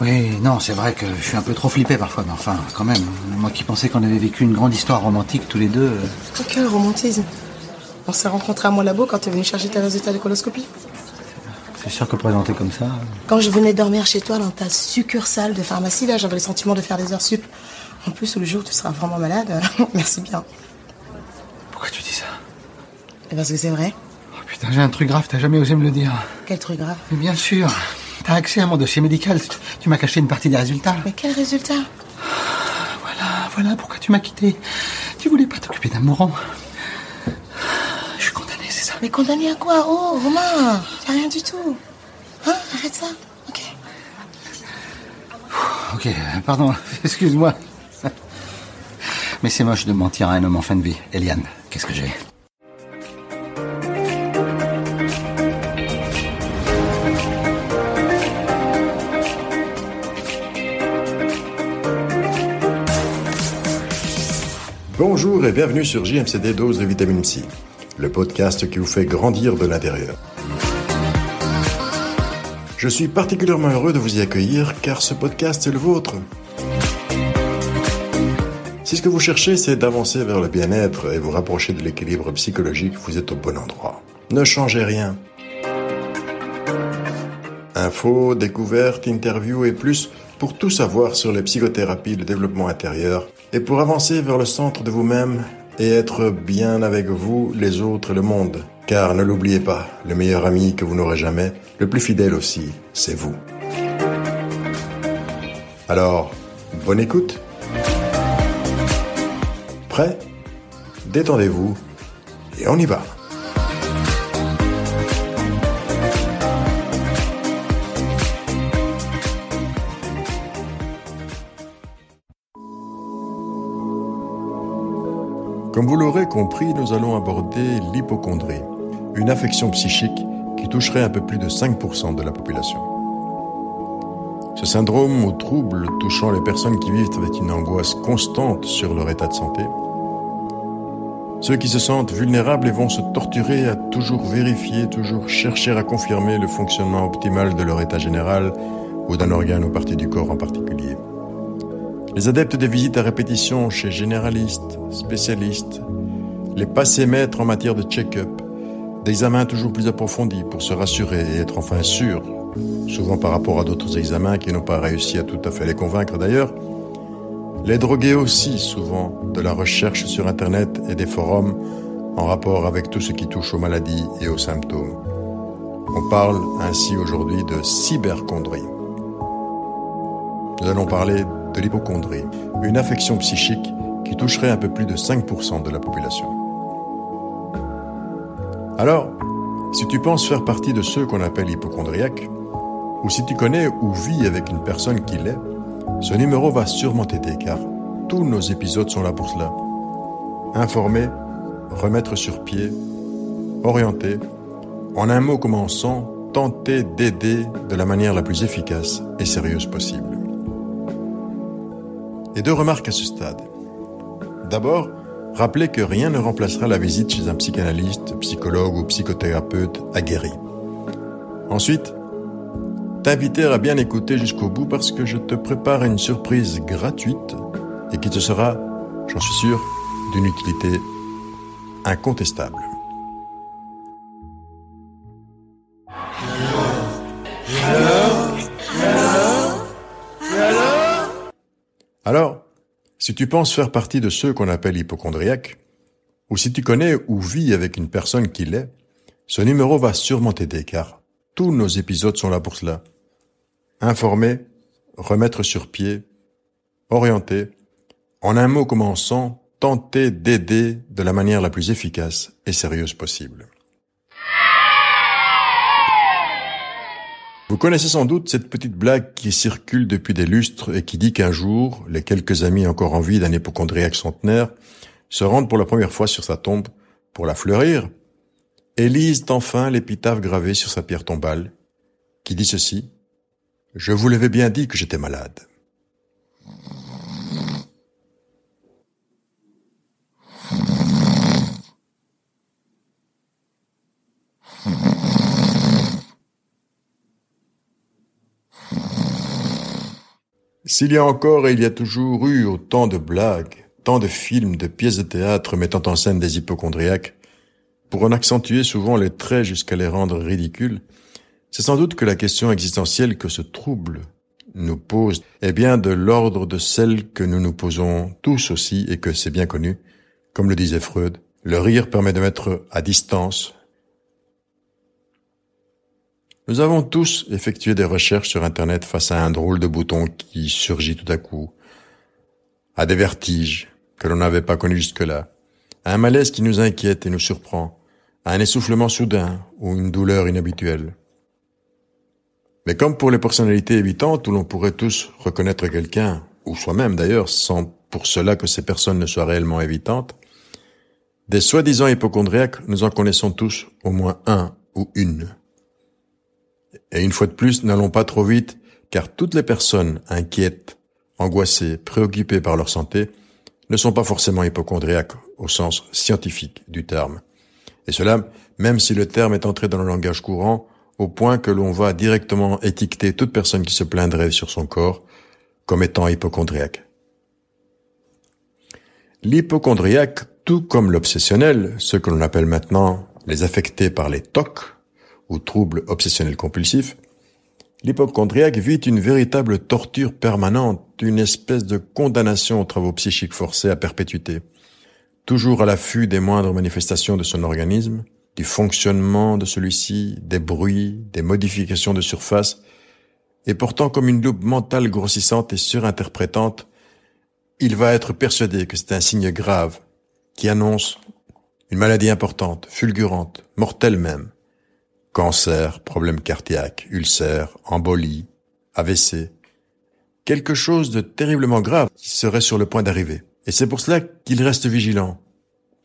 Oui, non, c'est vrai que je suis un peu trop flippé parfois, mais enfin, quand même. Moi qui pensais qu'on avait vécu une grande histoire romantique tous les deux. euh, quel romantisme. On s'est rencontrés à mon labo quand t'es venu chercher tes résultats de coloscopie. C'est sûr que présenté comme ça. Quand je venais dormir chez toi dans ta succursale de pharmacie, là, j'avais le sentiment de faire des heures sup. En plus, le jour où tu seras vraiment malade, merci bien. Pourquoi tu dis ça? Et parce que c'est vrai. Oh putain, j'ai un truc grave, t'as jamais osé me le dire. Quel truc grave? Mais bien sûr, t'as accès à mon dossier médical. Tu- m'as caché une partie des résultats. Mais quel résultat? Voilà, voilà pourquoi tu m'as quitté. Tu voulais pas t'occuper d'un mourant. Je suis condamné, c'est ça? Mais condamné à quoi? Oh, Romain Y'a rien du tout. Hein? Arrête ça. Ok. Ok, pardon, excuse-moi. Mais c'est moche de mentir à un homme en fin de vie. Eliane, qu'est-ce que j'ai? Bonjour et bienvenue sur JMCD Dose de Vitamine C, le podcast qui vous fait grandir de l'intérieur. Je suis particulièrement heureux de vous y accueillir car ce podcast est le vôtre. Si ce que vous cherchez c'est d'avancer vers le bien-être et vous rapprocher de l'équilibre psychologique, vous êtes au bon endroit. Ne changez rien. Infos, découvertes, interviews et plus pour tout savoir sur les psychothérapies, le développement intérieur et pour avancer vers le centre de vous-même et être bien avec vous, les autres et le monde. Car ne l'oubliez pas, le meilleur ami que vous n'aurez jamais, le plus fidèle aussi, c'est vous. Alors, bonne écoute. Prêt? Détendez-vous et on y va. Comme vous l'aurez compris, nous allons aborder l'hypochondrie, une affection psychique qui toucherait un peu plus de 5% de la population. Ce syndrome ou trouble touchant les personnes qui vivent avec une angoisse constante sur leur état de santé, ceux qui se sentent vulnérables et vont se torturer à toujours vérifier, toujours chercher à confirmer le fonctionnement optimal de leur état général ou d'un organe ou partie du corps en particulier. Les adeptes des visites à répétition chez généralistes, spécialistes, les passés maîtres en matière de check-up, d'examens toujours plus approfondis pour se rassurer et être enfin sûrs, souvent par rapport à d'autres examens qui n'ont pas réussi à tout à fait les convaincre d'ailleurs, les drogués aussi souvent de la recherche sur Internet et des forums en rapport avec tout ce qui touche aux maladies et aux symptômes. On parle ainsi aujourd'hui de cyberchondrie. Nous allons parler de l'hypochondrie, une affection psychique qui toucherait un peu plus de 5% de la population. Alors, si tu penses faire partie de ceux qu'on appelle hypochondriaques, ou si tu connais ou vis avec une personne qui l'est, ce numéro va sûrement t'aider car tous nos épisodes sont là pour cela. Informer, remettre sur pied, orienter, en un mot commençant, tenter d'aider de la manière la plus efficace et sérieuse possible. Et deux remarques à ce stade. D'abord, rappelez que rien ne remplacera la visite chez un psychanalyste, psychologue ou psychothérapeute aguerri. Ensuite, t'inviter à bien écouter jusqu'au bout parce que je te prépare une surprise gratuite et qui te sera, j'en suis sûr, d'une utilité incontestable. Si tu penses faire partie de ceux qu'on appelle hypochondriaques, ou si tu connais ou vis avec une personne qui l'est, ce numéro va sûrement t'aider car tous nos épisodes sont là pour cela. Informer, remettre sur pied, orienter, en un mot commençant, tenter d'aider de la manière la plus efficace et sérieuse possible. Vous connaissez sans doute cette petite blague qui circule depuis des lustres et qui dit qu'un jour, les quelques amis encore en vie d'un hypochondriaque centenaire se rendent pour la première fois sur sa tombe pour la fleurir et lisent enfin l'épitaphe gravée sur sa pierre tombale qui dit ceci Je vous l'avais bien dit que j'étais malade. S'il y a encore et il y a toujours eu autant de blagues, tant de films, de pièces de théâtre mettant en scène des hypochondriaques, pour en accentuer souvent les traits jusqu'à les rendre ridicules, c'est sans doute que la question existentielle que ce trouble nous pose est bien de l'ordre de celle que nous nous posons tous aussi et que c'est bien connu. Comme le disait Freud, le rire permet de mettre à distance. Nous avons tous effectué des recherches sur Internet face à un drôle de bouton qui surgit tout à coup, à des vertiges que l'on n'avait pas connus jusque-là, à un malaise qui nous inquiète et nous surprend, à un essoufflement soudain ou une douleur inhabituelle. Mais comme pour les personnalités évitantes où l'on pourrait tous reconnaître quelqu'un, ou soi-même d'ailleurs, sans pour cela que ces personnes ne soient réellement évitantes, des soi-disant hypochondriaques, nous en connaissons tous au moins un ou une. Et une fois de plus, n'allons pas trop vite, car toutes les personnes inquiètes, angoissées, préoccupées par leur santé, ne sont pas forcément hypochondriaques au sens scientifique du terme. Et cela, même si le terme est entré dans le langage courant, au point que l'on va directement étiqueter toute personne qui se plaindrait sur son corps comme étant hypochondriaque. L'hypochondriaque, tout comme l'obsessionnel, ce que l'on appelle maintenant les affectés par les TOC, ou troubles obsessionnels compulsifs, l'hypochondriaque vit une véritable torture permanente, une espèce de condamnation aux travaux psychiques forcés à perpétuité, toujours à l'affût des moindres manifestations de son organisme, du fonctionnement de celui-ci, des bruits, des modifications de surface, et portant comme une loupe mentale grossissante et surinterprétante, il va être persuadé que c'est un signe grave qui annonce une maladie importante, fulgurante, mortelle même. Cancer, problème cardiaque, ulcère, embolie, AVC. Quelque chose de terriblement grave qui serait sur le point d'arriver. Et c'est pour cela qu'il reste vigilant,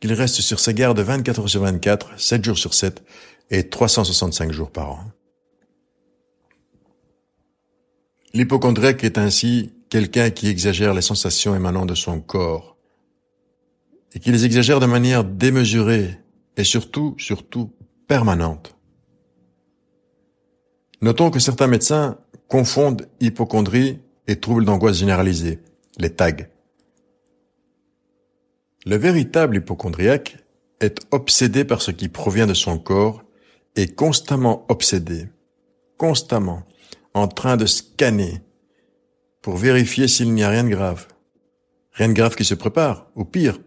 qu'il reste sur ses gardes 24 heures sur 24, 7 jours sur 7 et 365 jours par an. L'hypochondriaque est ainsi quelqu'un qui exagère les sensations émanant de son corps et qui les exagère de manière démesurée et surtout, surtout permanente. Notons que certains médecins confondent hypochondrie et troubles d'angoisse généralisée, les tags. Le véritable hypochondriaque est obsédé par ce qui provient de son corps et constamment obsédé, constamment en train de scanner pour vérifier s'il n'y a rien de grave. Rien de grave qui se prépare, ou pire,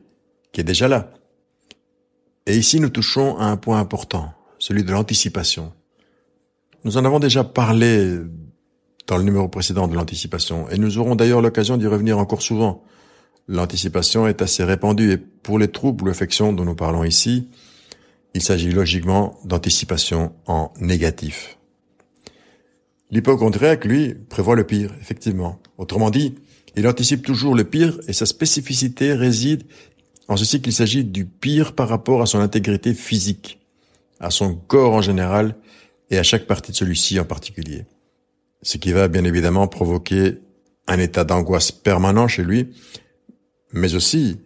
qui est déjà là. Et ici, nous touchons à un point important, celui de l'anticipation. Nous en avons déjà parlé dans le numéro précédent de l'anticipation, et nous aurons d'ailleurs l'occasion d'y revenir encore souvent, L'anticipation est assez répandue et pour les troubles ou affections dont nous parlons ici, il s'agit logiquement d'anticipation en négatif. L'hypochondriaque, lui, prévoit le pire, effectivement. Autrement dit, il anticipe toujours le pire et sa spécificité réside en ceci qu'il s'agit du pire par rapport à son intégrité physique, à son corps en général et à chaque partie de celui-ci en particulier. Ce qui va bien évidemment provoquer un état d'angoisse permanent chez lui mais aussi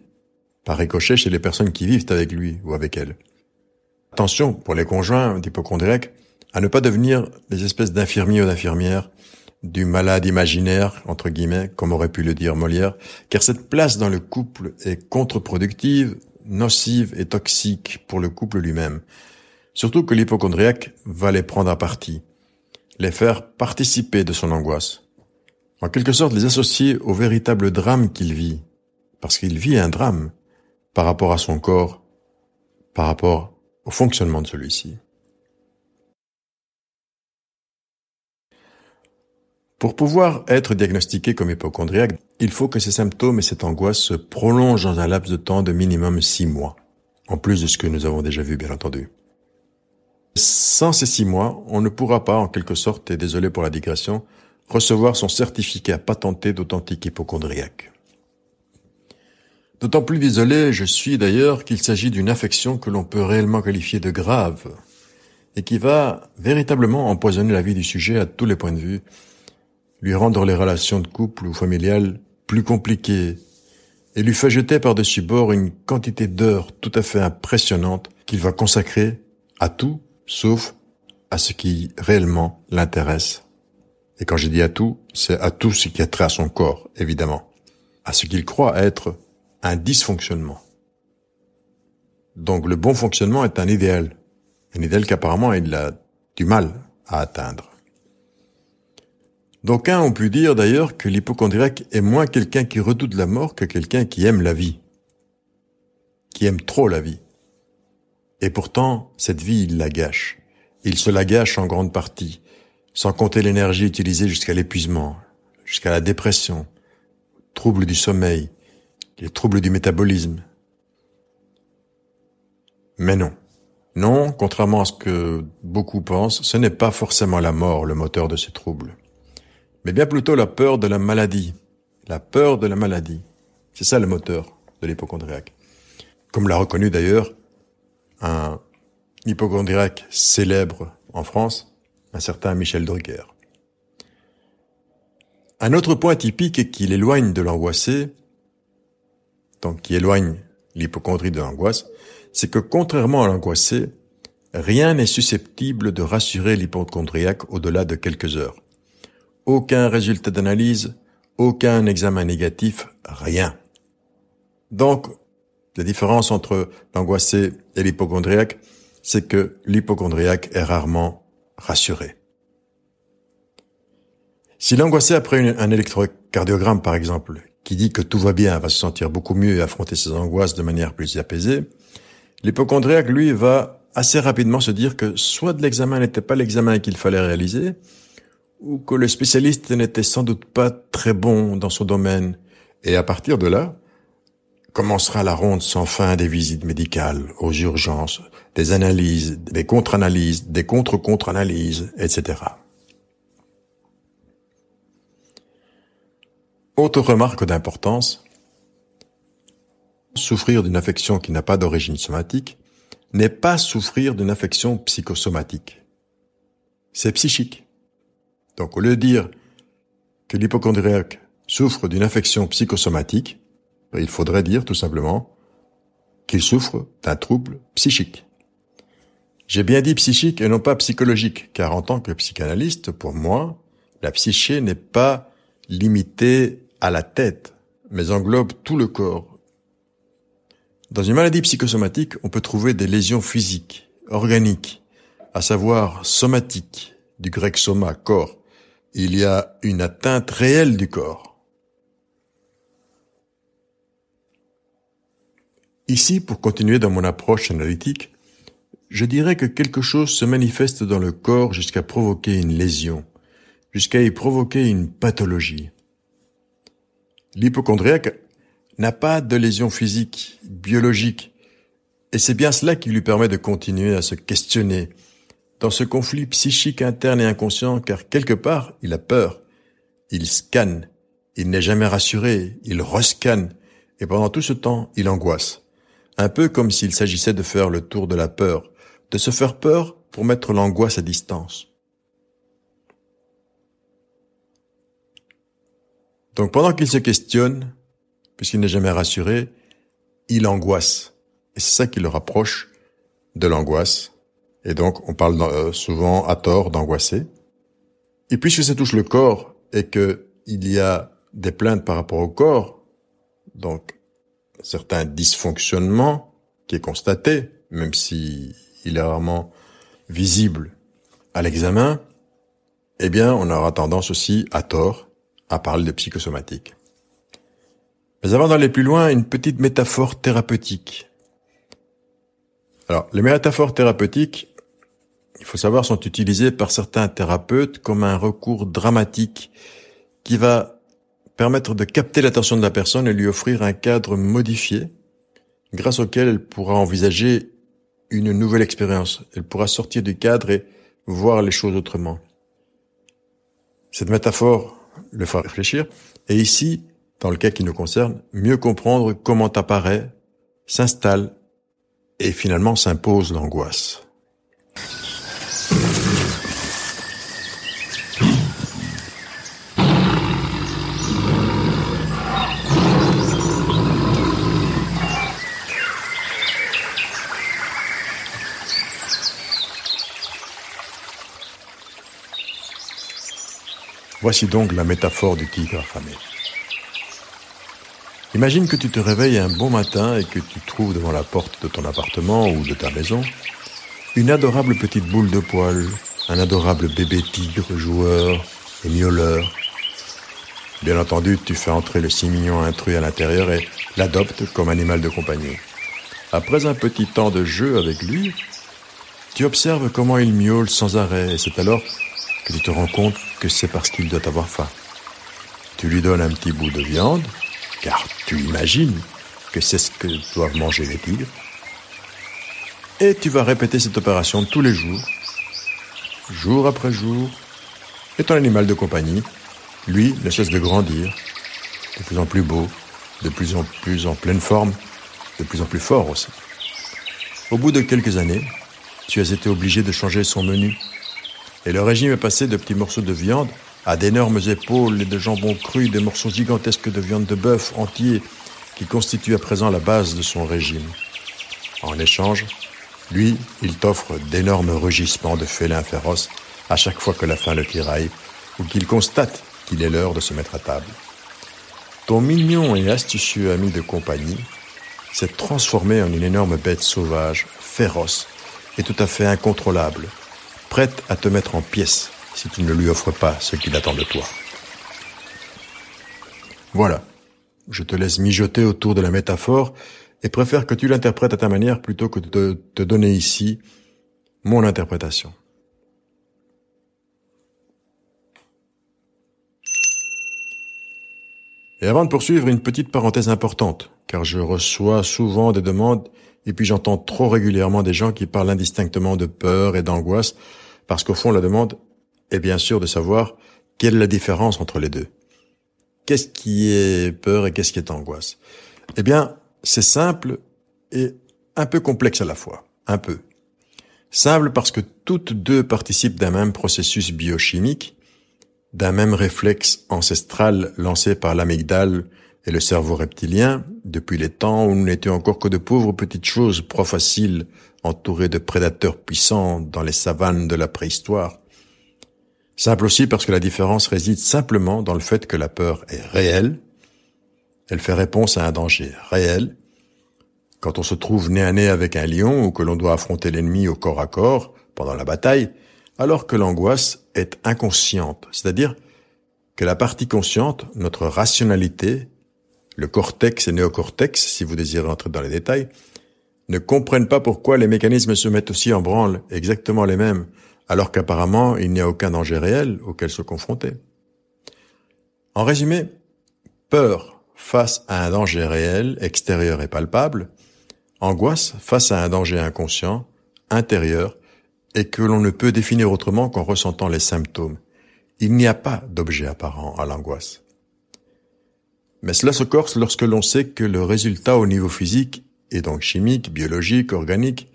par ricochet chez les personnes qui vivent avec lui ou avec elle. Attention, pour les conjoints d'hypochondriaques, à ne pas devenir des espèces d'infirmiers ou d'infirmières, du malade imaginaire, entre guillemets, comme aurait pu le dire Molière, car cette place dans le couple est contre-productive, nocive et toxique pour le couple lui-même. Surtout que l'hypochondriaque va les prendre à partie, les faire participer de son angoisse. En quelque sorte, les associer au véritable drame qu'il vit, parce qu'il vit un drame par rapport à son corps, par rapport au fonctionnement de celui-ci. Pour pouvoir être diagnostiqué comme hypochondriaque, il faut que ces symptômes et cette angoisse se prolongent dans un laps de temps de minimum six mois, en plus de ce que nous avons déjà vu, bien entendu. Sans ces six mois, on ne pourra pas, en quelque sorte, et désolé pour la digression, recevoir son certificat patenté d'authentique hypochondriaque. D'autant plus isolé je suis d'ailleurs qu'il s'agit d'une affection que l'on peut réellement qualifier de grave et qui va véritablement empoisonner la vie du sujet à tous les points de vue, lui rendre les relations de couple ou familiales plus compliquées et lui fait jeter par-dessus bord une quantité d'heures tout à fait impressionnante qu'il va consacrer à tout sauf à ce qui réellement l'intéresse. Et quand je dis à tout, c'est à tout ce qui a trait à son corps, évidemment. À ce qu'il croit être un dysfonctionnement. Donc le bon fonctionnement est un idéal. Un idéal qu'apparemment il a du mal à atteindre. D'aucuns ont pu dire d'ailleurs que l'hypochondriaque est moins quelqu'un qui redoute la mort que quelqu'un qui aime la vie. Qui aime trop la vie. Et pourtant, cette vie, il la gâche. Il se la gâche en grande partie, sans compter l'énergie utilisée jusqu'à l'épuisement, jusqu'à la dépression, troubles du sommeil, les troubles du métabolisme. Mais non. Non, contrairement à ce que beaucoup pensent, ce n'est pas forcément la mort le moteur de ces troubles, mais bien plutôt la peur de la maladie. La peur de la maladie. C'est ça le moteur de l'hypochondriaque. Comme l'a reconnu d'ailleurs un hypochondriaque célèbre en France, un certain Michel Drucker. Un autre point typique est qu'il éloigne de l'angoissé, donc qui éloigne l'hypochondrie de l'angoisse, c'est que contrairement à l'angoissé, rien n'est susceptible de rassurer l'hypochondriaque au-delà de quelques heures. Aucun résultat d'analyse, aucun examen négatif, rien. Donc, la différence entre l'angoissé et l'hypochondriaque, c'est que l'hypochondriaque est rarement rassuré. Si l'angoissé après un électrocardiogramme, par exemple, qui dit que tout va bien, va se sentir beaucoup mieux et affronter ses angoisses de manière plus apaisée, l'hypochondriaque, lui, va assez rapidement se dire que soit de l'examen n'était pas l'examen qu'il fallait réaliser, ou que le spécialiste n'était sans doute pas très bon dans son domaine. Et à partir de là, commencera la ronde sans fin des visites médicales, aux urgences, des analyses, des contre-analyses, des contre-contre-analyses, etc. Autre remarque d'importance, souffrir d'une affection qui n'a pas d'origine somatique n'est pas souffrir d'une affection psychosomatique. C'est psychique. Donc au lieu de dire que l'hypochondriaque souffre d'une affection psychosomatique, il faudrait dire tout simplement qu'il souffre d'un trouble psychique. J'ai bien dit psychique et non pas psychologique, car en tant que psychanalyste, pour moi, la psyché n'est pas limitée à la tête, mais englobe tout le corps. Dans une maladie psychosomatique, on peut trouver des lésions physiques, organiques, à savoir somatiques, du grec soma, corps. Il y a une atteinte réelle du corps. Ici, pour continuer dans mon approche analytique, je dirais que quelque chose se manifeste dans le corps jusqu'à provoquer une lésion, jusqu'à y provoquer une pathologie. L'hypochondriaque n'a pas de lésion physique, biologique, et c'est bien cela qui lui permet de continuer à se questionner dans ce conflit psychique interne et inconscient, car quelque part, il a peur, il scanne, il n'est jamais rassuré, il rescanne, et pendant tout ce temps, il angoisse un peu comme s'il s'agissait de faire le tour de la peur, de se faire peur pour mettre l'angoisse à distance. Donc pendant qu'il se questionne, puisqu'il n'est jamais rassuré, il angoisse. Et c'est ça qui le rapproche de l'angoisse. Et donc on parle euh, souvent à tort d'angoisser. Et puisque ça touche le corps et que il y a des plaintes par rapport au corps, donc certain dysfonctionnement qui est constaté, même si il est rarement visible à l'examen, eh bien, on aura tendance aussi, à tort, à parler de psychosomatique. Mais avant d'aller plus loin, une petite métaphore thérapeutique. Alors, les métaphores thérapeutiques, il faut savoir, sont utilisées par certains thérapeutes comme un recours dramatique qui va permettre de capter l'attention de la personne et lui offrir un cadre modifié grâce auquel elle pourra envisager une nouvelle expérience. Elle pourra sortir du cadre et voir les choses autrement. Cette métaphore le fera réfléchir. Et ici, dans le cas qui nous concerne, mieux comprendre comment apparaît, s'installe et finalement s'impose l'angoisse. Voici donc la métaphore du tigre affamé. Imagine que tu te réveilles un bon matin et que tu trouves devant la porte de ton appartement ou de ta maison une adorable petite boule de poils, un adorable bébé tigre joueur et miauleur. Bien entendu, tu fais entrer le si mignon intrus à l'intérieur et l'adoptes comme animal de compagnie. Après un petit temps de jeu avec lui, tu observes comment il miaule sans arrêt et c'est alors que tu te rends compte que c'est parce qu'il doit avoir faim. Tu lui donnes un petit bout de viande, car tu imagines que c'est ce que doivent manger les tigres. Et tu vas répéter cette opération tous les jours, jour après jour, et ton animal de compagnie, lui, ne cesse de grandir, de plus en plus beau, de plus en plus en pleine forme, de plus en plus fort aussi. Au bout de quelques années, tu as été obligé de changer son menu. Et le régime est passé de petits morceaux de viande à d'énormes épaules et de jambon cru, des morceaux gigantesques de viande de bœuf entier qui constituent à présent la base de son régime. En échange, lui, il t'offre d'énormes rugissements de félins féroces à chaque fois que la faim le tiraille ou qu'il constate qu'il est l'heure de se mettre à table. Ton mignon et astucieux ami de compagnie s'est transformé en une énorme bête sauvage, féroce et tout à fait incontrôlable, prête à te mettre en pièces si tu ne lui offres pas ce qu'il attend de toi. Voilà. Je te laisse mijoter autour de la métaphore et préfère que tu l'interprètes à ta manière plutôt que de te donner ici mon interprétation. Et avant de poursuivre, une petite parenthèse importante, car je reçois souvent des demandes et puis j'entends trop régulièrement des gens qui parlent indistinctement de peur et d'angoisse, parce qu'au fond la demande est bien sûr de savoir quelle est la différence entre les deux. Qu'est-ce qui est peur et qu'est-ce qui est angoisse? Eh bien, c'est simple et un peu complexe à la fois. Un peu. Simple parce que toutes deux participent d'un même processus biochimique, d'un même réflexe ancestral lancé par l'amygdale et le cerveau reptilien, depuis les temps où nous n'étions encore que de pauvres petites choses pro-faciles entourées de prédateurs puissants dans les savanes de la préhistoire. Simple aussi parce que la différence réside simplement dans le fait que la peur est réelle, elle fait réponse à un danger réel. Quand on se trouve nez à nez avec un lion ou que l'on doit affronter l'ennemi au corps à corps pendant la bataille, alors que l'angoisse est inconsciente, c'est-à-dire que la partie consciente, notre rationalité, le cortex et néocortex, si vous désirez entrer dans les détails, ne comprennent pas pourquoi les mécanismes se mettent aussi en branle, exactement les mêmes, alors qu'apparemment il n'y a aucun danger réel auquel se confronter. En résumé, peur face à un danger réel, extérieur et palpable, angoisse face à un danger inconscient, intérieur, et que l'on ne peut définir autrement qu'en ressentant les symptômes. Il n'y a pas d'objet apparent à l'angoisse. Mais cela se corse lorsque l'on sait que le résultat au niveau physique, et donc chimique, biologique, organique,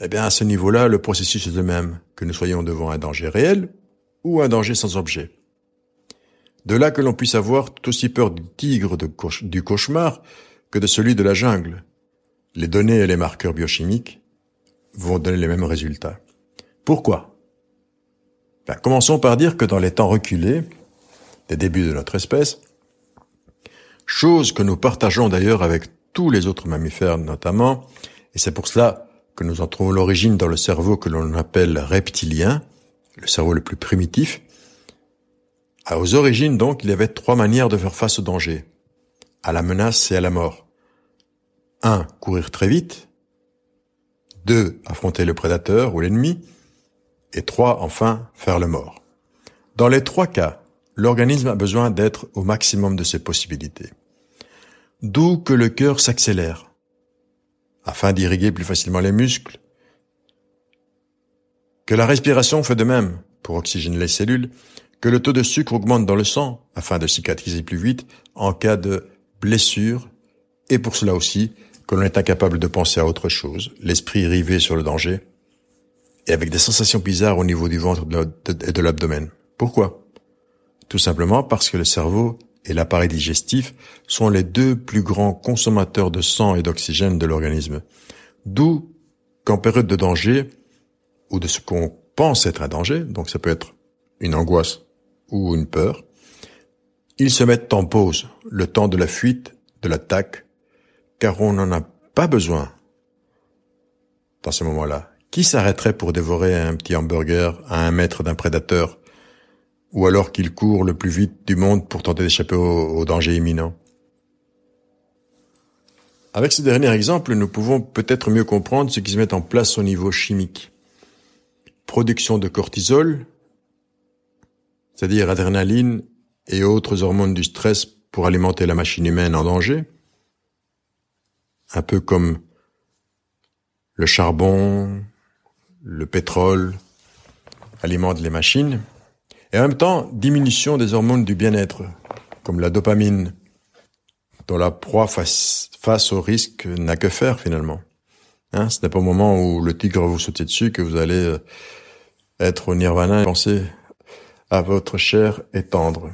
eh bien à ce niveau-là, le processus est le même, que nous soyons devant un danger réel ou un danger sans objet. De là que l'on puisse avoir tout aussi peur du tigre du cauchemar que de celui de la jungle. Les données et les marqueurs biochimiques vont donner les mêmes résultats. Pourquoi? Ben, Commençons par dire que dans les temps reculés, des débuts de notre espèce, chose que nous partageons d'ailleurs avec tous les autres mammifères notamment, et c'est pour cela que nous en trouvons l'origine dans le cerveau que l'on appelle reptilien, le cerveau le plus primitif. Aux origines donc, il y avait trois manières de faire face au danger, à la menace et à la mort. Un, courir très vite. Deux, affronter le prédateur ou l'ennemi. Et trois, enfin, faire le mort. Dans les trois cas, l'organisme a besoin d'être au maximum de ses possibilités. D'où que le cœur s'accélère, afin d'irriguer plus facilement les muscles, que la respiration fait de même pour oxygéner les cellules, que le taux de sucre augmente dans le sang afin de cicatriser plus vite en cas de blessure, et pour cela aussi que l'on est incapable de penser à autre chose, l'esprit rivé sur le danger, et avec des sensations bizarres au niveau du ventre et de l'abdomen. Pourquoi? Tout simplement parce que le cerveau et l'appareil digestif sont les deux plus grands consommateurs de sang et d'oxygène de l'organisme. D'où qu'en période de danger, ou de ce qu'on pense être un danger, donc ça peut être une angoisse ou une peur, ils se mettent en pause, le temps de la fuite, de l'attaque, car on n'en a pas besoin dans ce moment-là. Qui s'arrêterait pour dévorer un petit hamburger à un mètre d'un prédateur, ou alors qu'il court le plus vite du monde pour tenter d'échapper au danger imminent. Avec ce dernier exemple, nous pouvons peut-être mieux comprendre ce qui se met en place au niveau chimique. Production de cortisol, c'est-à-dire adrénaline et autres hormones du stress pour alimenter la machine humaine en danger, un peu comme le charbon, le pétrole alimentent les machines, et en même temps diminution des hormones du bien-être, comme la dopamine, dont la proie face, au risque n'a que faire finalement. Hein, ce n'est pas au moment où le tigre vous saute dessus que vous allez euh, être au nirvana et penser à votre chair et tendre.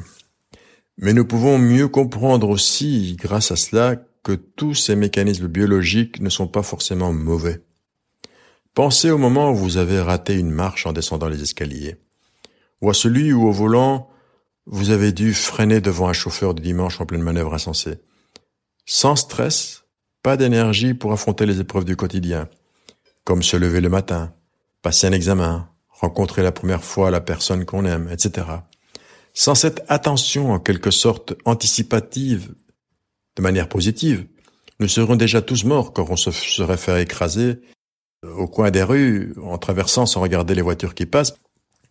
Mais nous pouvons mieux comprendre aussi, grâce à cela, que tous ces mécanismes biologiques ne sont pas forcément mauvais. Pensez au moment où vous avez raté une marche en descendant les escaliers, ou à celui où au volant vous avez dû freiner devant un chauffeur du dimanche en pleine manœuvre insensée. Sans stress, pas d'énergie pour affronter les épreuves du quotidien, comme se lever le matin, passer un examen, rencontrer la première fois la personne qu'on aime, etc. Sans cette attention en quelque sorte anticipative, de manière positive, nous serions déjà tous morts quand on se serait fait écraser au coin des rues, en traversant sans regarder les voitures qui passent,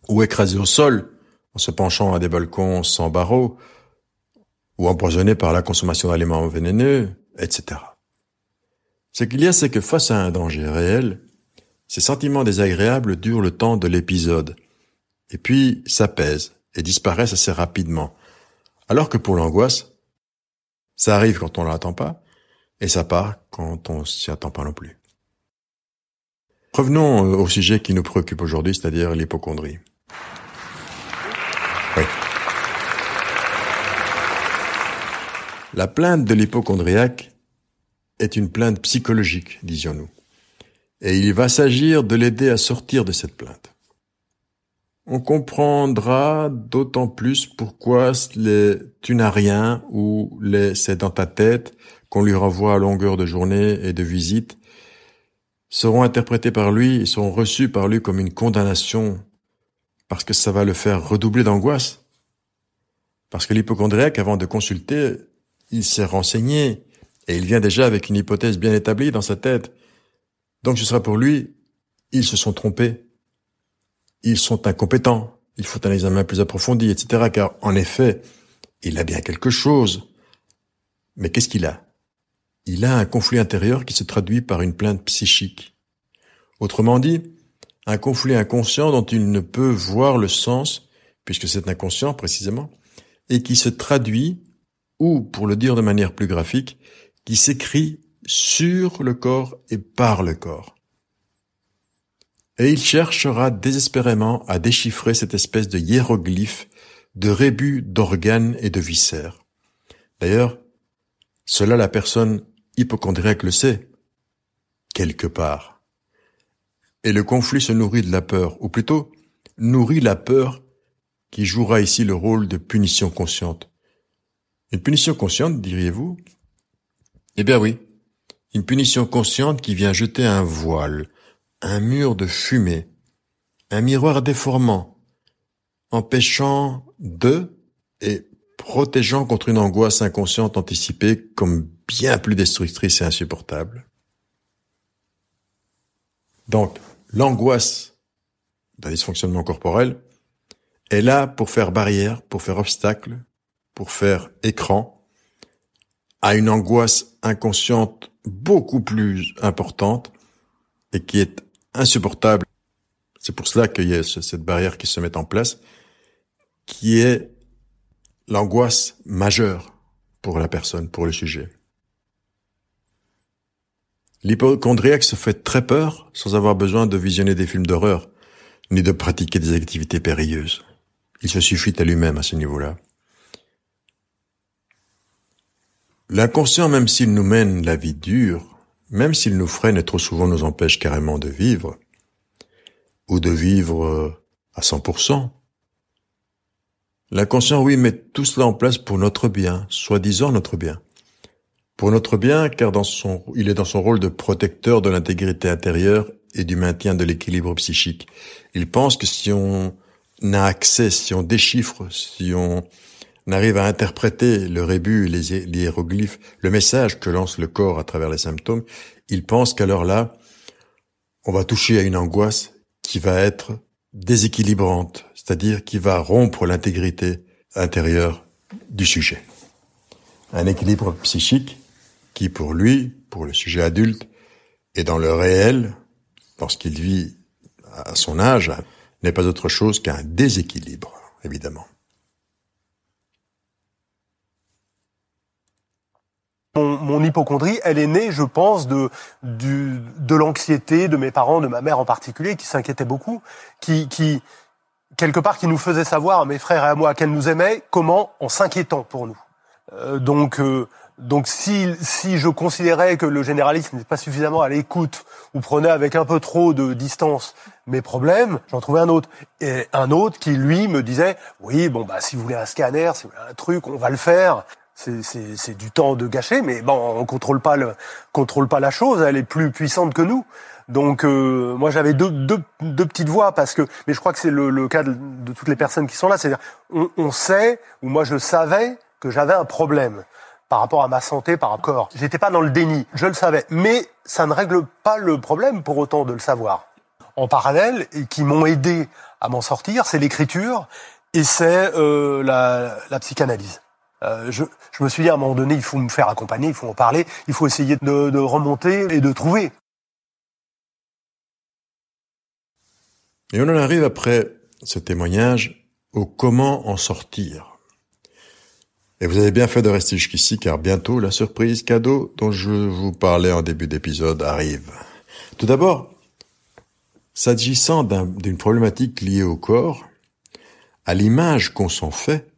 ou écrasés au sol, en se penchant à des balcons sans barreaux, ou empoisonnés par la consommation d'aliments vénéneux, etc. Ce qu'il y a, c'est que face à un danger réel, ces sentiments désagréables durent le temps de l'épisode, et puis s'apaisent et disparaissent assez rapidement. Alors que pour l'angoisse, ça arrive quand on ne l'attend pas, et ça part quand on s'y attend pas non plus. Revenons au sujet qui nous préoccupe aujourd'hui, c'est-à-dire l'hypochondrie. La plainte de l'hypochondriaque est une plainte psychologique, disions-nous et il va s'agir de l'aider à sortir de cette plainte. On comprendra d'autant plus pourquoi les tu n'as rien ou les c'est dans ta tête qu'on lui renvoie à longueur de journée et de visite seront interprétés par lui et seront reçus par lui comme une condamnation parce que ça va le faire redoubler d'angoisse. Parce que l'hypochondriaque, avant de consulter, il s'est renseigné et il vient déjà avec une hypothèse bien établie dans sa tête. Donc ce sera pour lui, ils se sont trompés, ils sont incompétents, il faut un examen plus approfondi, etc. Car en effet, il a bien quelque chose. Mais qu'est-ce qu'il a? Il a un conflit intérieur qui se traduit par une plainte psychique. Autrement dit, un conflit inconscient dont il ne peut voir le sens, puisque c'est inconscient précisément, et qui se traduit, ou pour le dire de manière plus graphique, qui s'écrit sur le corps et par le corps. Et il cherchera désespérément à déchiffrer cette espèce de hiéroglyphe de rébus d'organes et de viscères. D'ailleurs, cela la personne hypochondriaque le sait, quelque part. Et le conflit se nourrit de la peur, ou plutôt nourrit la peur qui jouera ici le rôle de punition consciente. Une punition consciente, diriez-vous? Eh bien oui, une punition consciente qui vient jeter un voile, un mur de fumée, un miroir déformant, empêchant de et protégeant contre une angoisse inconsciente anticipée comme bien plus destructrice et insupportable. Donc, l'angoisse d'un dysfonctionnement corporel est là pour faire barrière, pour faire obstacle, pour faire écran à une angoisse inconsciente beaucoup plus importante et qui est insupportable. C'est pour cela qu'il y a cette barrière qui se met en place, qui est l'angoisse majeure pour la personne, pour le sujet. L'hypochondriaque se fait très peur sans avoir besoin de visionner des films d'horreur, ni de pratiquer des activités périlleuses. Il se suffit à lui-même à ce niveau-là. L'inconscient, même s'il nous mène la vie dure, même s'il nous freine et trop souvent nous empêche carrément de vivre, ou de vivre à 100%, L'inconscient, oui, met tout cela en place pour notre bien, soi-disant notre bien. Pour notre bien, car dans son, il est dans son rôle de protecteur de l'intégrité intérieure et du maintien de l'équilibre psychique. Il pense que si on a accès, si on déchiffre, si on arrive à interpréter le rébut, les, les hiéroglyphes, le message que lance le corps à travers les symptômes, il pense qu'alors là, on va toucher à une angoisse qui va être déséquilibrante, c'est-à-dire qui va rompre l'intégrité intérieure du sujet. Un équilibre psychique qui, pour lui, pour le sujet adulte, est dans le réel, lorsqu'il vit à son âge, n'est pas autre chose qu'un déséquilibre, évidemment. Mon, hypochondrie, elle est née, je pense, de, de l'anxiété de mes parents, de ma mère en particulier, qui s'inquiétait beaucoup, qui, qui, quelque part, qui nous faisait savoir, à mes frères et à moi, qu'elle nous aimait, comment En s'inquiétant pour nous. Euh, donc, euh, donc si, si je considérais que le généraliste n'était pas suffisamment à l'écoute ou prenait avec un peu trop de distance mes problèmes, j'en trouvais un autre. Et un autre qui, lui, me disait, oui, bon, bah, si vous voulez un scanner, si vous voulez un truc, on va le faire. C'est du temps de gâcher, mais bon, on contrôle pas le, contrôle pas la chose. Elle est plus puissante que nous. Donc euh, moi j'avais deux, deux, deux, petites voix parce que, mais je crois que c'est le, le, cas de, de, toutes les personnes qui sont là. C'est-à-dire, on, on, sait ou moi je savais que j'avais un problème par rapport à ma santé, par rapport. J'étais pas dans le déni, je le savais, mais ça ne règle pas le problème pour autant de le savoir. En parallèle, et qui m'ont aidé à m'en sortir, c'est l'écriture et c'est euh, la, la psychanalyse. Euh, je, je, me suis dit à un moment donné, il faut me faire accompagner, il faut en parler, il faut essayer de, de remonter et de trouver. Et on en arrive après ce témoignage au comment en sortir. Et vous avez bien fait de rester jusqu'ici car bientôt la surprise cadeau dont je vous parlais en début d'épisode arrive. Tout d'abord, s'agissant d'une problématique liée au corps, à l'image qu'on s'en fait,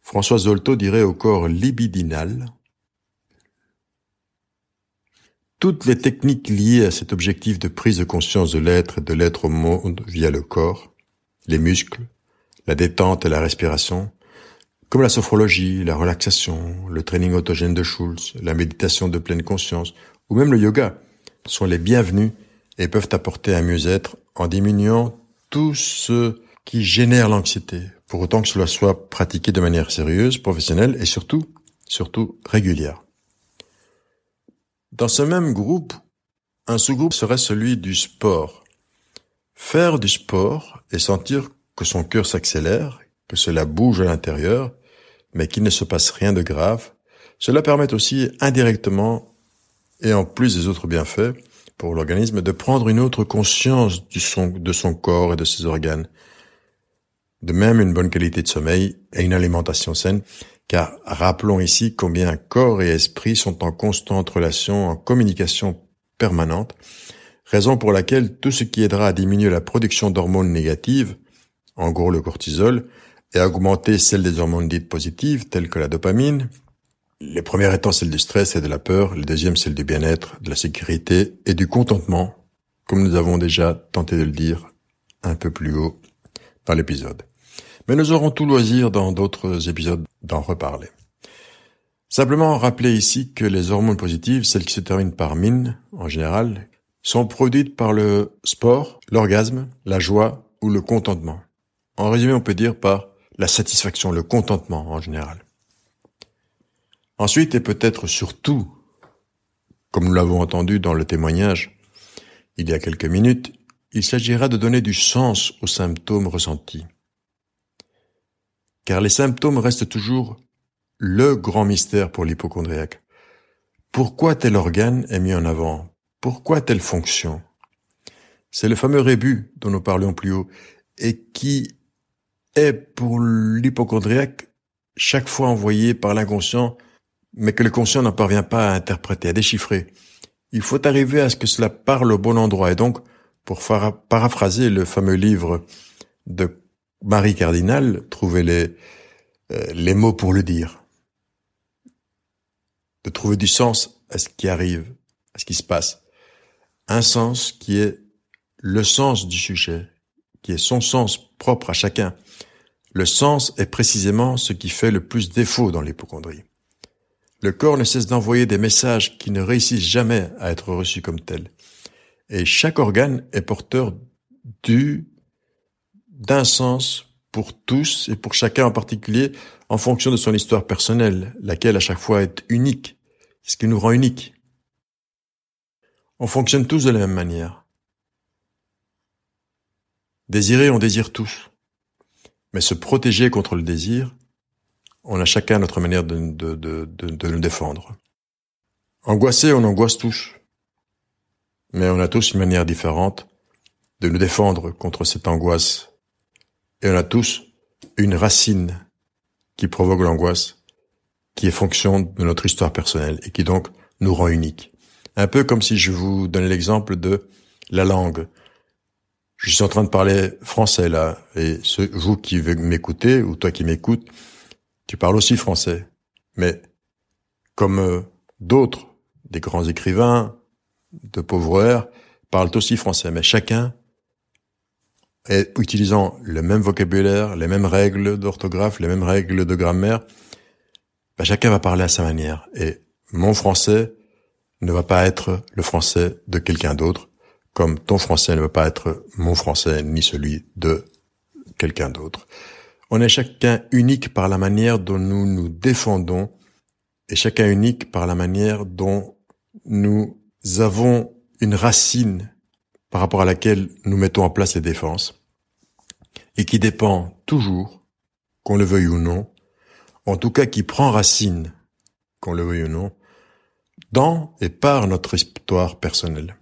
François Zolto dirait au corps libidinal, toutes les techniques liées à cet objectif de prise de conscience de l'être et de l'être au monde via le corps, les muscles, la détente et la respiration, comme la sophrologie, la relaxation, le training autogène de Schulz, la méditation de pleine conscience, ou même le yoga, sont les bienvenus et peuvent apporter un mieux-être en diminuant tout ce qui génère l'anxiété, pour autant que cela soit pratiqué de manière sérieuse, professionnelle et surtout, surtout régulière. Dans ce même groupe, un sous-groupe serait celui du sport. Faire du sport et sentir que son cœur s'accélère, que cela bouge à l'intérieur, mais qu'il ne se passe rien de grave, cela permet aussi indirectement, et en plus des autres bienfaits, pour l'organisme de prendre une autre conscience de son corps et de ses organes, de même une bonne qualité de sommeil et une alimentation saine, car rappelons ici combien corps et esprit sont en constante relation, en communication permanente, raison pour laquelle tout ce qui aidera à diminuer la production d'hormones négatives, en gros le cortisol, et augmenter celle des hormones dites positives, telles que la dopamine, les premières étant celles du stress et de la peur, les deuxièmes celles du bien-être, de la sécurité et du contentement, comme nous avons déjà tenté de le dire un peu plus haut dans l'épisode. Mais nous aurons tout loisir dans d'autres épisodes d'en reparler. Simplement rappeler ici que les hormones positives, celles qui se terminent par mine, en général, sont produites par le sport, l'orgasme, la joie ou le contentement. En résumé, on peut dire par la satisfaction, le contentement en général. Ensuite, et peut-être surtout, comme nous l'avons entendu dans le témoignage il y a quelques minutes, il s'agira de donner du sens aux symptômes ressentis car les symptômes restent toujours le grand mystère pour l'hypochondriaque. Pourquoi tel organe est mis en avant? Pourquoi telle fonction? C'est le fameux rébut dont nous parlions plus haut et qui est pour l'hypochondriaque chaque fois envoyé par l'inconscient, mais que le conscient n'en parvient pas à interpréter, à déchiffrer. Il faut arriver à ce que cela parle au bon endroit. Et donc, pour paraphraser le fameux livre de Marie Cardinal trouvait les, euh, les mots pour le dire. De trouver du sens à ce qui arrive, à ce qui se passe. Un sens qui est le sens du sujet, qui est son sens propre à chacun. Le sens est précisément ce qui fait le plus défaut dans l'hypochondrie. Le corps ne cesse d'envoyer des messages qui ne réussissent jamais à être reçus comme tels. Et chaque organe est porteur du, d'un sens pour tous et pour chacun en particulier en fonction de son histoire personnelle, laquelle à chaque fois est unique. Ce qui nous rend unique. On fonctionne tous de la même manière. Désirer, on désire tous. Mais se protéger contre le désir, on a chacun notre manière de, de, de, de, nous défendre. Angoisser, on angoisse tous. Mais on a tous une manière différente de nous défendre contre cette angoisse. Et on a tous une racine qui provoque l'angoisse, qui est fonction de notre histoire personnelle et qui donc nous rend uniques. Un peu comme si je vous donnais l'exemple de la langue. Je suis en train de parler français là, et vous qui m'écoutez, ou toi qui m'écoutes, tu parles aussi français. Mais comme euh, d'autres, des grands écrivains, de pauvres parlent aussi français. Mais chacun est utilisant le même vocabulaire, les mêmes règles d'orthographe, les mêmes règles de grammaire. Ben, chacun va parler à sa manière. Et mon français ne va pas être le français de quelqu'un d'autre, comme ton français ne va pas être mon français ni celui de quelqu'un d'autre. On est chacun unique par la manière dont nous nous défendons et chacun unique par la manière dont nous avons une racine par rapport à laquelle nous mettons en place les défenses et qui dépend toujours, qu'on le veuille ou non, en tout cas qui prend racine, qu'on le veuille ou non, dans et par notre histoire personnelle,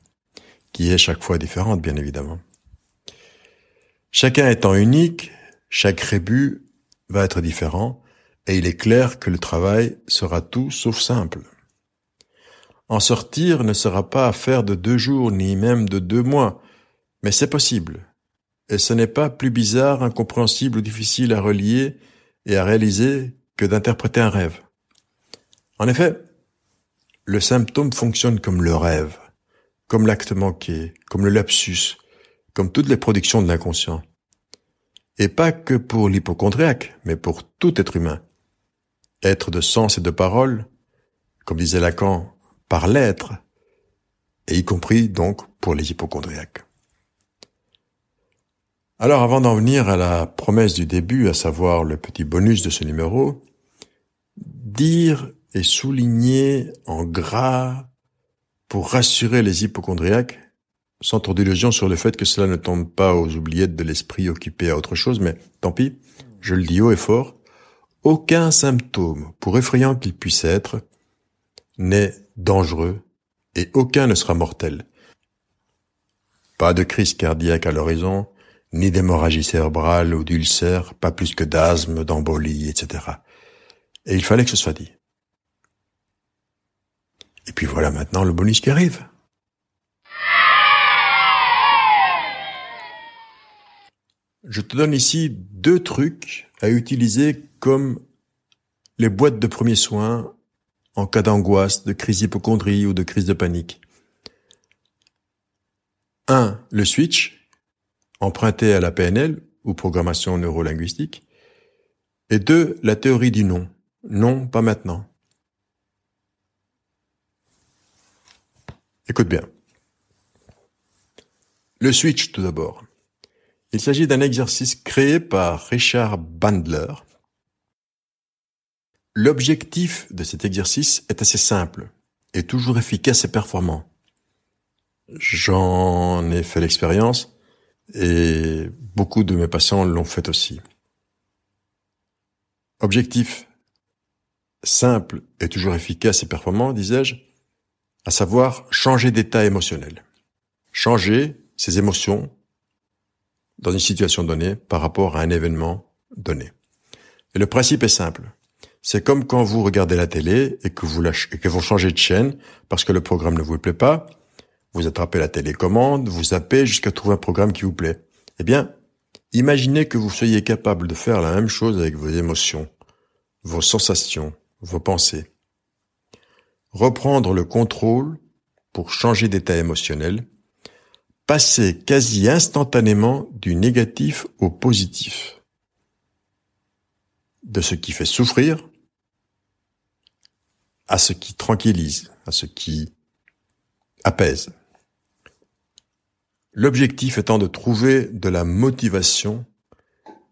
qui est chaque fois différente, bien évidemment. Chacun étant unique, chaque rébut va être différent, et il est clair que le travail sera tout sauf simple. En sortir ne sera pas affaire de deux jours, ni même de deux mois, mais c'est possible. Et ce n'est pas plus bizarre, incompréhensible ou difficile à relier et à réaliser que d'interpréter un rêve. En effet, le symptôme fonctionne comme le rêve, comme l'acte manqué, comme le lapsus, comme toutes les productions de l'inconscient. Et pas que pour l'hypochondriaque, mais pour tout être humain. Être de sens et de parole, comme disait Lacan, par l'être, et y compris donc pour les hypochondriaques. Alors avant d'en venir à la promesse du début, à savoir le petit bonus de ce numéro, dire et souligné en gras pour rassurer les hypochondriaques, sans trop d'illusions sur le fait que cela ne tombe pas aux oubliettes de l'esprit occupé à autre chose, mais tant pis, je le dis haut et fort, aucun symptôme, pour effrayant qu'il puisse être, n'est dangereux et aucun ne sera mortel. Pas de crise cardiaque à l'horizon, ni d'hémorragie cérébrale ou d'ulcère, pas plus que d'asthme, d'embolie, etc. Et il fallait que ce soit dit. Et puis voilà maintenant le bonus qui arrive. Je te donne ici deux trucs à utiliser comme les boîtes de premiers soins en cas d'angoisse, de crise d'hypochondrie ou de crise de panique. Un, le switch, emprunté à la PNL ou programmation neurolinguistique. Et deux, la théorie du non. Non, pas maintenant. Écoute bien. Le switch tout d'abord. Il s'agit d'un exercice créé par Richard Bandler. L'objectif de cet exercice est assez simple et toujours efficace et performant. J'en ai fait l'expérience et beaucoup de mes patients l'ont fait aussi. Objectif simple et toujours efficace et performant, disais-je, à savoir changer d'état émotionnel. Changer ses émotions dans une situation donnée par rapport à un événement donné. Et le principe est simple. C'est comme quand vous regardez la télé et que vous lâchez, et que vous changez de chaîne parce que le programme ne vous plaît pas. Vous attrapez la télécommande, vous zappez jusqu'à trouver un programme qui vous plaît. Eh bien, imaginez que vous soyez capable de faire la même chose avec vos émotions, vos sensations, vos pensées reprendre le contrôle pour changer d'état émotionnel, passer quasi instantanément du négatif au positif. de ce qui fait souffrir à ce qui tranquillise, à ce qui apaise. L'objectif étant de trouver de la motivation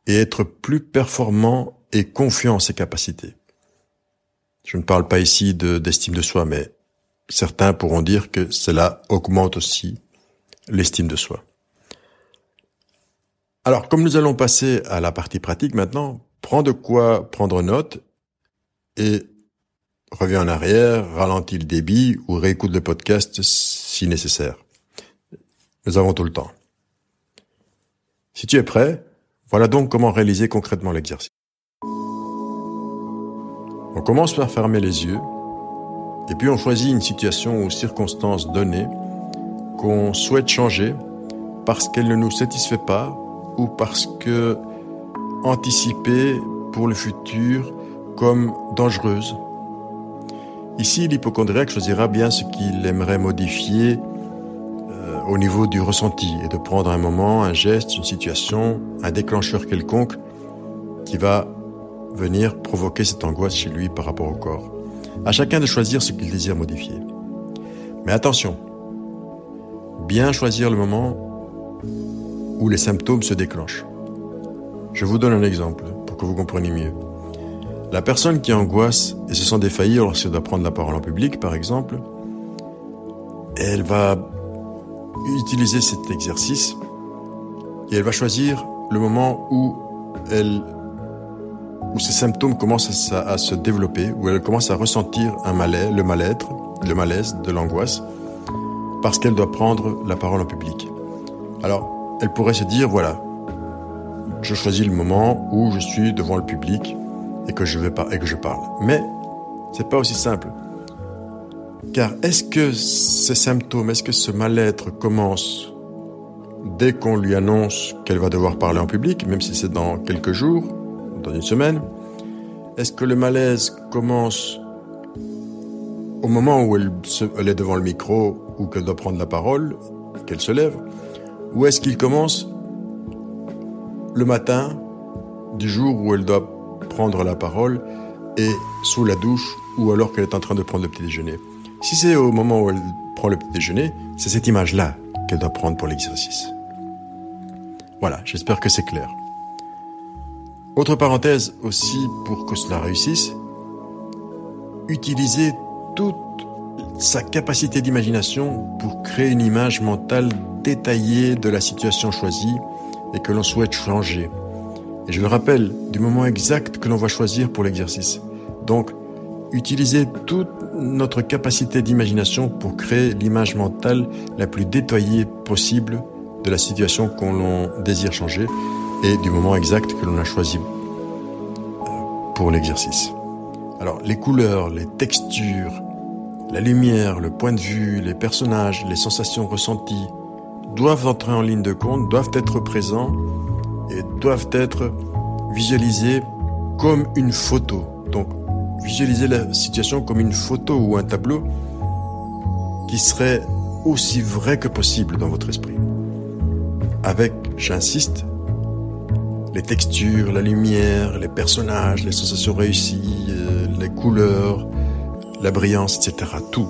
et être plus performant et confiant en ses capacités. Je ne parle pas ici d'estime de, soi, mais certains pourront dire que cela augmente aussi l'estime de soi. Alors, comme nous allons passer à la partie pratique maintenant, prends de quoi prendre note et reviens en arrière, ralentis le débit ou réécoute le podcast si nécessaire. Nous avons tout le temps. Si tu es prêt, voilà donc comment réaliser concrètement l'exercice. On commence par fermer les yeux et puis on choisit une situation ou circonstance donnée qu'on souhaite changer parce qu'elle ne nous satisfait pas ou parce que anticipée pour le futur comme dangereuse. Ici, l'hypochondriaque choisira bien ce qu'il aimerait modifier euh, au niveau du ressenti et de prendre un moment, un geste, une situation, un déclencheur quelconque qui va venir provoquer cette angoisse chez lui par rapport au corps. À chacun de choisir ce qu'il désire modifier. Mais attention, bien choisir le moment où les symptômes se déclenchent. Je vous donne un exemple pour que vous compreniez mieux. La personne qui angoisse et se sent défaillir lorsqu'elle doit prendre la parole en public, par exemple, elle va utiliser cet exercice et elle va choisir le moment où elle où ces symptômes commencent à, se développer, où elle commence à ressentir un malaise, le mal-être, le malaise, de l'angoisse, parce qu'elle doit prendre la parole en public. Alors, elle pourrait se dire, voilà, je choisis le moment où je suis devant le public et que je vais pas et que je parle. Mais c'est pas aussi simple. Car est-ce que ces symptômes, est-ce que ce mal-être commence dès qu'on lui annonce qu'elle va devoir parler en public, même si c'est dans quelques jours, dans une semaine Est-ce que le malaise commence au moment où elle, est devant le micro ou qu'elle doit prendre la parole, qu'elle se lève? Ou est-ce qu'il commence le matin du jour où elle doit prendre la parole et sous la douche ou alors qu'elle est en train de prendre le petit déjeuner? Si c'est au moment où elle prend le petit déjeuner, c'est cette image-là qu'elle doit prendre pour l'exercice. Voilà, j'espère que c'est clair. Autre parenthèse aussi pour que cela réussisse, utiliser toute sa capacité d'imagination pour créer une image mentale détaillée de la situation choisie et que l'on souhaite changer. Et je le rappelle, du moment exact que l'on va choisir pour l'exercice. Donc, utiliser toute notre capacité d'imagination pour créer l'image mentale la plus détaillée possible de la situation qu'on désire changer et du moment exact que l'on a choisi euh, pour l'exercice. Alors les couleurs, les textures, la lumière, le point de vue, les personnages, les sensations ressenties doivent entrer en ligne de compte, doivent être présents et doivent être visualisés comme une photo. Donc visualiser la situation comme une photo ou un tableau qui serait aussi vrai que possible dans votre esprit. Avec, j'insiste, les textures, la lumière, les personnages, les sensations réussies, euh, les couleurs, la brillance, etc. Tout.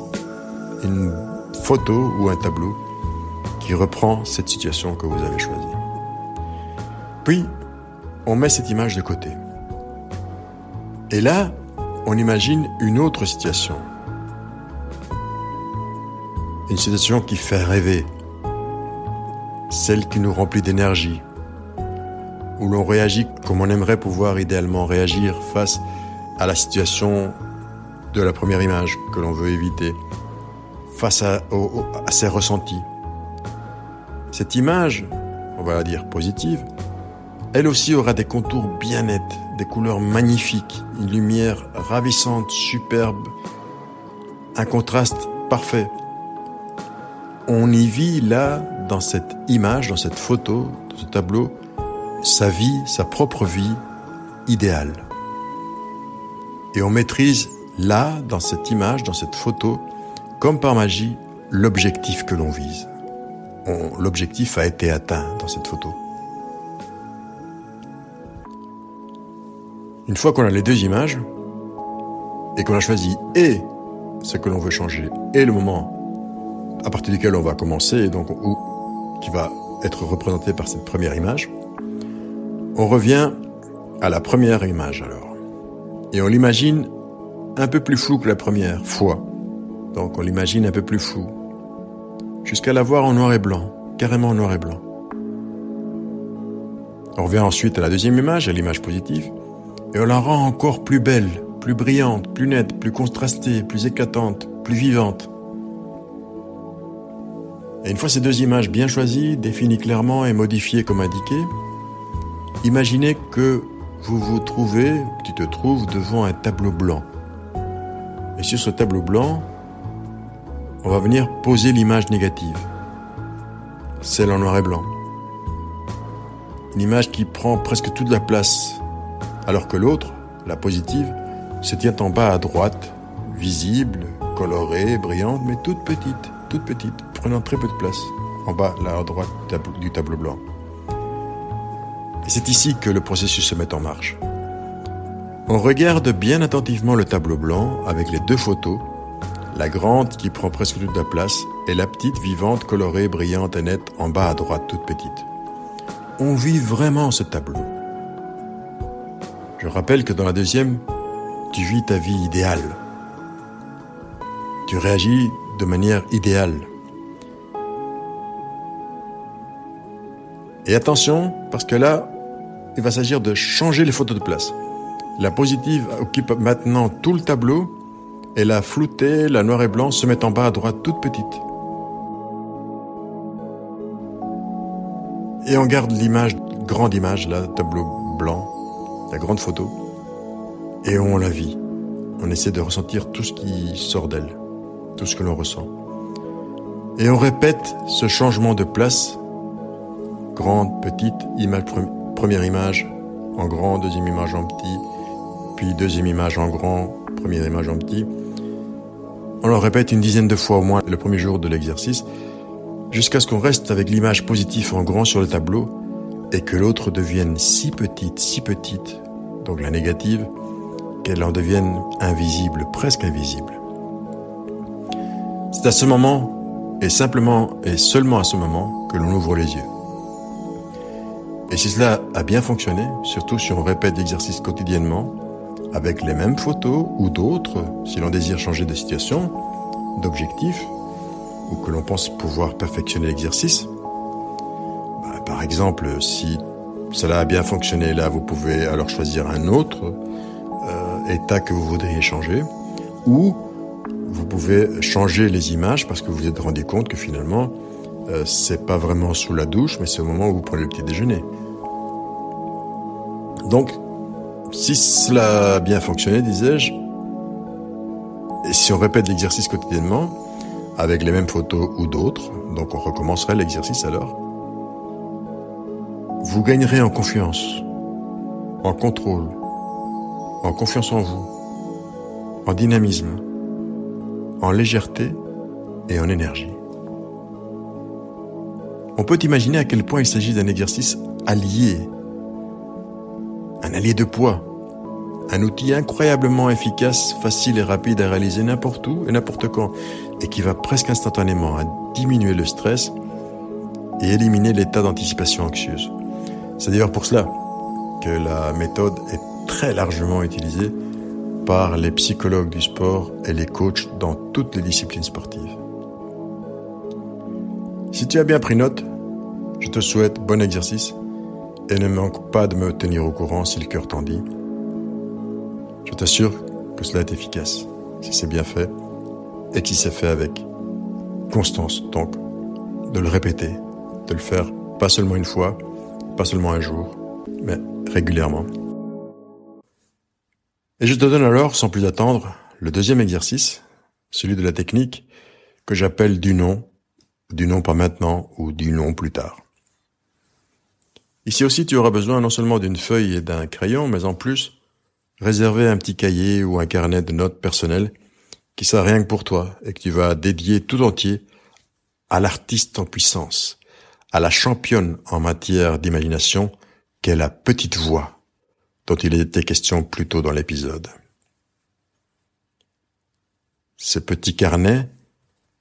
Une photo ou un tableau qui reprend cette situation que vous avez choisie. Puis, on met cette image de côté. Et là, on imagine une autre situation. Une situation qui fait rêver. Celle qui nous remplit d'énergie, où l'on réagit comme on aimerait pouvoir idéalement réagir face à la situation de la première image que l'on veut éviter, face à, ses ressentis. Cette image, on va la dire positive, elle aussi aura des contours bien nets, des couleurs magnifiques, une lumière ravissante, superbe, un contraste parfait. On y vit là, dans cette image, dans cette photo, dans ce tableau, sa vie, sa propre vie idéale. Et on maîtrise là, dans cette image, dans cette photo, comme par magie, l'objectif que l'on vise. L'objectif a été atteint dans cette photo. Une fois qu'on a les deux images, et qu'on a choisi et ce que l'on veut changer, et le moment à partir duquel on va commencer, donc ou qui va être représenté par cette première image, on revient à la première image alors. Et on l'imagine un peu plus flou que la première fois. Donc on l'imagine un peu plus flou. Jusqu'à la voir en noir et blanc, carrément en noir et blanc. On revient ensuite à la deuxième image, à l'image positive, et on la rend encore plus belle, plus brillante, plus nette, plus contrastée, plus éclatante, plus vivante. Et une fois ces deux images bien choisies, définies clairement et modifiées comme indiqué, imaginez que vous vous trouvez, tu te trouves devant un tableau blanc. Et sur ce tableau blanc, on va venir poser l'image négative, celle en noir et blanc. Une image qui prend presque toute la place, alors que l'autre, la positive, se tient en bas à droite, visible, colorée, brillante, mais toute petite, toute petite, prenant très peu de place, en bas à droite du tableau blanc. Et c'est ici que le processus se met en marche. On regarde bien attentivement le tableau blanc avec les deux photos, la grande qui prend presque toute la place et la petite vivante, colorée, brillante et nette en bas à droite, toute petite. On vit vraiment ce tableau. Je rappelle que dans la deuxième, tu vis ta vie idéale. Tu réagis de manière idéale. Et attention, parce que là, il va s'agir de changer les photos de place. La positive occupe maintenant tout le tableau et la floutée, la noir et blanc se met en bas à droite toute petite. Et on garde l'image, grande image, là, tableau blanc, la grande photo, et on la vit. On essaie de ressentir tout ce qui sort d'elle, tout ce que l'on ressent. Et on répète ce changement de place, grande, petite, image, première image en grand, deuxième image en petit, puis deuxième image en grand, première image en petit. On le répète une dizaine de fois au moins le premier jour de l'exercice, jusqu'à ce qu'on reste avec l'image positive en grand sur le tableau et que l'autre devienne si petite, si petite, donc la négative, qu'elle en devienne invisible, presque invisible. C'est à ce moment, et simplement et seulement à ce moment, que l'on ouvre les yeux. Et si cela a bien fonctionné, surtout si on répète l'exercice quotidiennement, avec les mêmes photos ou d'autres, si l'on désire changer de situation, d'objectif, ou que l'on pense pouvoir perfectionner l'exercice, bah, par exemple, si cela a bien fonctionné là, vous pouvez alors choisir un autre euh, état que vous voudriez changer, ou vous pouvez changer les images parce que vous vous êtes rendu compte que finalement, euh, c'est pas vraiment sous la douche, mais c'est au moment où vous prenez le petit déjeuner. Donc, si cela a bien fonctionné, disais-je, et si on répète l'exercice quotidiennement, avec les mêmes photos ou d'autres, donc on recommencerait l'exercice alors, vous gagnerez en confiance, en contrôle, en confiance en vous, en dynamisme, en légèreté et en énergie. On peut imaginer à quel point il s'agit d'un exercice allié un allié de poids, un outil incroyablement efficace, facile et rapide à réaliser n'importe où et n'importe quand, et qui va presque instantanément à diminuer le stress et éliminer l'état d'anticipation anxieuse. C'est d'ailleurs pour cela que la méthode est très largement utilisée par les psychologues du sport et les coachs dans toutes les disciplines sportives. Si tu as bien pris note, je te souhaite bon exercice et ne manque pas de me tenir au courant si le cœur t'en dit. Je t'assure que cela est efficace, si c'est bien fait, et qui s'est fait avec constance, donc de le répéter, de le faire pas seulement une fois, pas seulement un jour, mais régulièrement. Et je te donne alors, sans plus attendre, le deuxième exercice, celui de la technique, que j'appelle du nom, du nom pas maintenant ou du nom plus tard. Ici aussi, tu auras besoin non seulement d'une feuille et d'un crayon, mais en plus, réserver un petit cahier ou un carnet de notes personnelles qui sera rien que pour toi et que tu vas dédier tout entier à l'artiste en puissance, à la championne en matière d'imagination qu'est la petite voix, dont il était question plus tôt dans l'épisode. Ce petit carnet,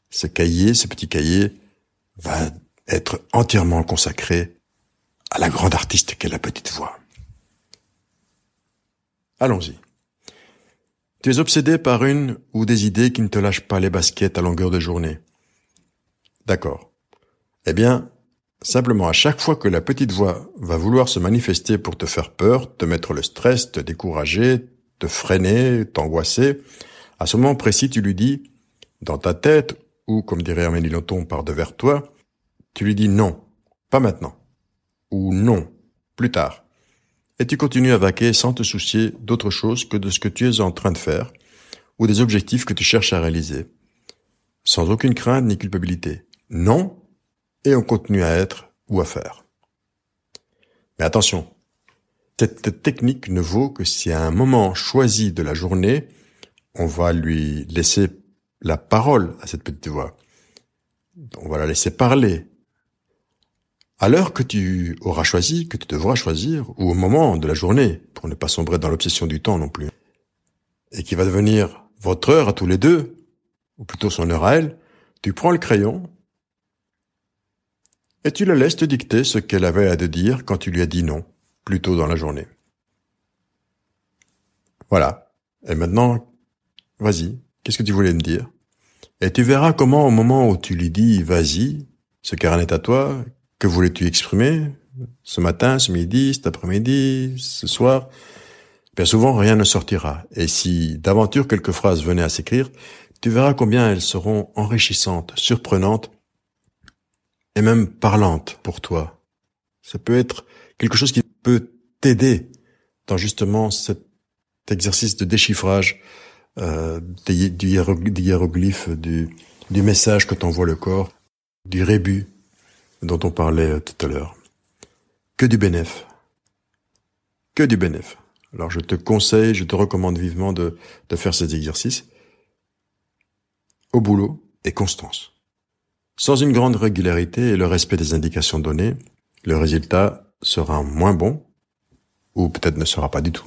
ce cahier, ce petit cahier va être entièrement consacré à la grande artiste qu'est la petite voix. Allons-y. Tu es obsédé par une ou des idées qui ne te lâchent pas les baskets à longueur de journée. D'accord. Eh bien, simplement à chaque fois que la petite voix va vouloir se manifester pour te faire peur, te mettre le stress, te décourager, te freiner, t'angoisser, à ce moment précis, tu lui dis, dans ta tête, ou comme dirait Amélie Nothomb par devers toi, tu lui dis non, pas maintenant ou non, plus tard. Et tu continues à vaquer sans te soucier d'autre chose que de ce que tu es en train de faire ou des objectifs que tu cherches à réaliser. Sans aucune crainte ni culpabilité. Non, et on continue à être ou à faire. Mais attention, cette technique ne vaut que si à un moment choisi de la journée, on va lui laisser la parole à cette petite voix. On va la laisser parler, à l'heure que tu auras choisi, que tu devras choisir, ou au moment de la journée, pour ne pas sombrer dans l'obsession du temps non plus, et qui va devenir votre heure à tous les deux, ou plutôt son heure à elle, tu prends le crayon et tu la laisses te dicter ce qu'elle avait à te dire quand tu lui as dit non, plus tôt dans la journée. Voilà. Et maintenant, vas-y, qu'est-ce que tu voulais me dire? Et tu verras comment au moment où tu lui dis vas-y, ce carnet est à toi, que voulais-tu exprimer ce matin, ce midi, cet après-midi, ce soir? Bien souvent, rien ne sortira. Et si d'aventure quelques phrases venaient à s'écrire, tu verras combien elles seront enrichissantes, surprenantes et même parlantes pour toi. Ça peut être quelque chose qui peut t'aider dans justement cet exercice de déchiffrage euh, du hiéroglyphe, du, du message que t'envoie le corps, du rébut dont on parlait euh, tout à l'heure. Que du bénéf. Que du bénéf. Alors je te conseille, je te recommande vivement de, de faire ces exercices. Au boulot et constance. Sans une grande régularité et le respect des indications données, le résultat sera moins bon ou peut-être ne sera pas du tout.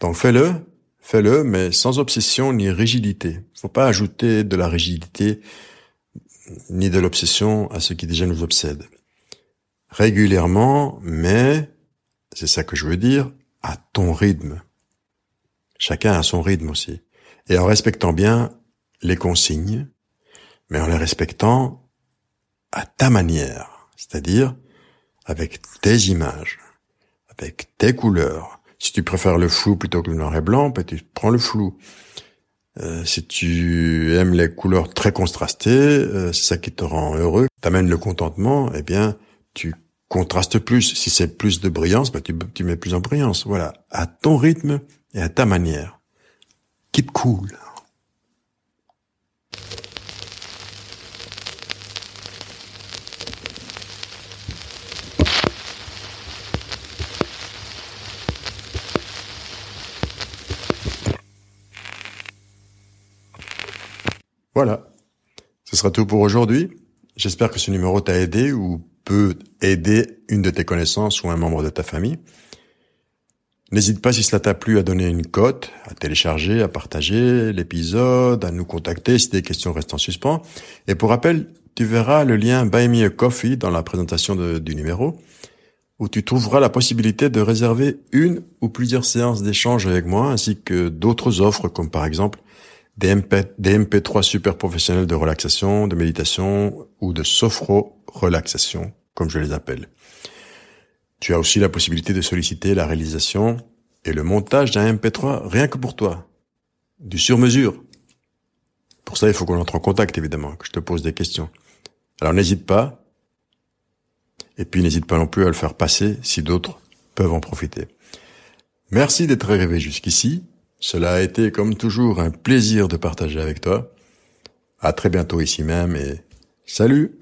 Donc fais-le, fais-le, mais sans obsession ni rigidité. Faut pas ajouter de la rigidité ni de l'obsession à ce qui déjà nous obsède. Régulièrement, mais, c'est ça que je veux dire, à ton rythme. Chacun a son rythme aussi. Et en respectant bien les consignes, mais en les respectant à ta manière, c'est-à-dire avec tes images, avec tes couleurs. Si tu préfères le flou plutôt que le noir et blanc, ben tu prends le flou. Euh, si tu aimes les couleurs très contrastées, euh, c'est ça qui te rend heureux, t'amène le contentement, eh bien, tu contrastes plus. Si c'est plus de brillance, bah, tu, tu mets plus en brillance. Voilà, à ton rythme et à ta manière. Keep cool. Voilà. Ce sera tout pour aujourd'hui. J'espère que ce numéro t'a aidé ou peut aider une de tes connaissances ou un membre de ta famille. N'hésite pas si cela t'a plu à donner une cote, à télécharger, à partager l'épisode, à nous contacter si des questions restent en suspens. Et pour rappel, tu verras le lien Buy Me a Coffee dans la présentation du numéro, où tu trouveras la possibilité de réserver une ou plusieurs séances d'échange avec moi, ainsi que d'autres offres comme par exemple des, MP, des MP3 super professionnels de relaxation, de méditation ou de sophro-relaxation, comme je les appelle. Tu as aussi la possibilité de solliciter la réalisation et le montage d'un MP3 rien que pour toi. Du sur-mesure. Pour ça, il faut qu'on entre en contact, évidemment, que je te pose des questions. Alors n'hésite pas. Et puis n'hésite pas non plus à le faire passer si d'autres peuvent en profiter. Merci d'être arrivé jusqu'ici. Cela a été comme toujours un plaisir de partager avec toi. À très bientôt ici même et salut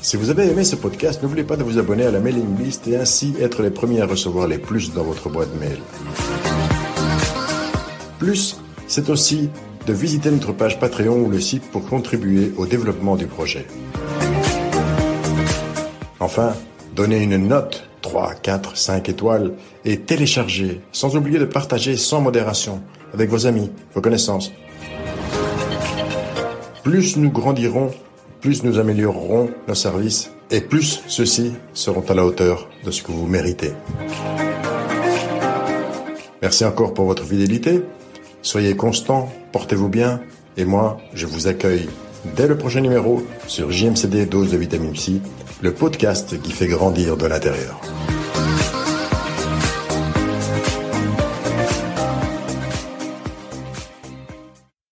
Si vous avez aimé ce podcast, n'oubliez pas de vous abonner à la mailing list et ainsi être les premiers à recevoir les plus dans votre boîte mail. Plus c'est aussi de visiter notre page Patreon ou le site pour contribuer au développement du projet. Enfin, donnez une note 3, 4, 5 étoiles et téléchargez, sans oublier de partager sans modération avec vos amis, vos connaissances. Plus nous grandirons, plus nous améliorerons nos services et plus ceux-ci seront à la hauteur de ce que vous méritez. Merci encore pour votre fidélité. Soyez constants, portez-vous bien et moi, je vous accueille dès le prochain numéro sur JMCD Dose de Vitamine C, le podcast qui fait grandir de l'intérieur.